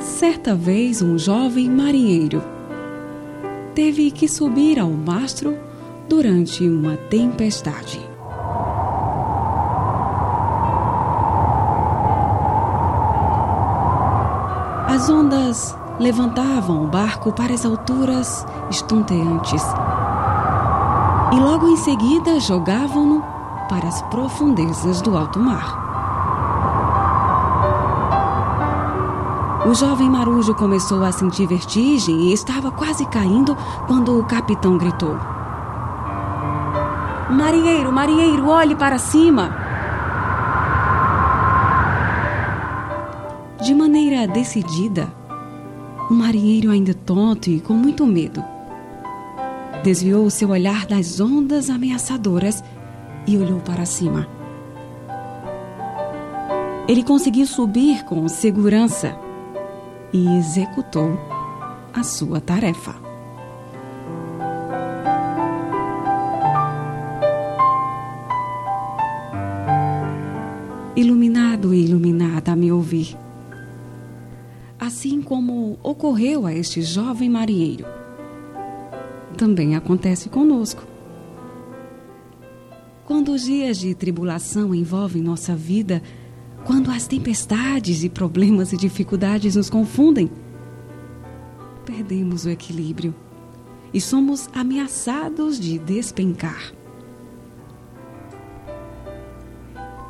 Certa vez, um jovem marinheiro teve que subir ao mastro durante uma tempestade. As ondas levantavam o barco para as alturas estonteantes e logo em seguida jogavam-no para as profundezas do alto mar. O jovem marujo começou a sentir vertigem e estava quase caindo quando o capitão gritou: Marinheiro, marinheiro, olhe para cima! De maneira decidida, o marinheiro, ainda tonto e com muito medo, desviou seu olhar das ondas ameaçadoras e olhou para cima. Ele conseguiu subir com segurança e executou a sua tarefa. Iluminado e iluminada a me ouvir. Assim como ocorreu a este jovem marinheiro, também acontece conosco. Quando os dias de tribulação envolvem nossa vida, quando as tempestades e problemas e dificuldades nos confundem, perdemos o equilíbrio e somos ameaçados de despencar.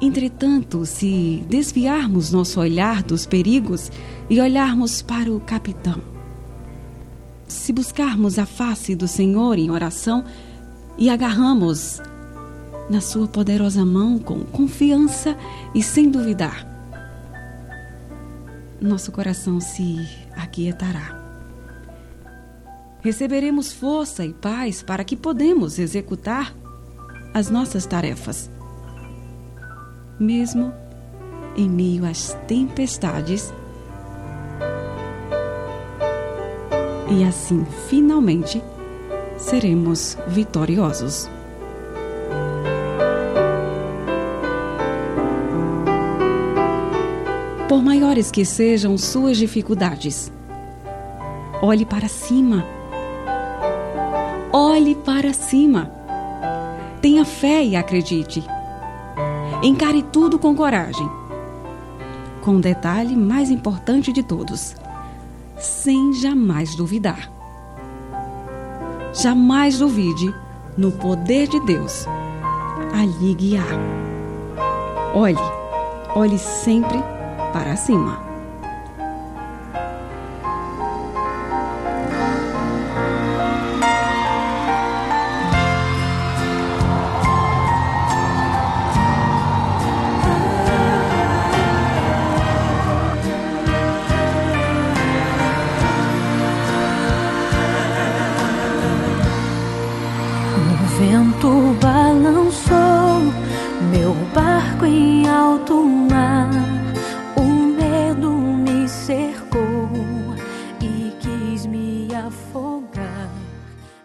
Entretanto, se desviarmos nosso olhar dos perigos e olharmos para o capitão, se buscarmos a face do Senhor em oração e agarramos na sua poderosa mão com confiança e sem duvidar. Nosso coração se aquietará. Receberemos força e paz para que podemos executar as nossas tarefas. Mesmo em meio às tempestades, e assim finalmente seremos vitoriosos. Por maiores que sejam suas dificuldades. Olhe para cima. Olhe para cima. Tenha fé e acredite. Encare tudo com coragem. Com o detalhe mais importante de todos: sem jamais duvidar. Jamais duvide no poder de Deus a lhe guiar. Olhe, olhe sempre para cima. Vento balançou meu barco em alto mar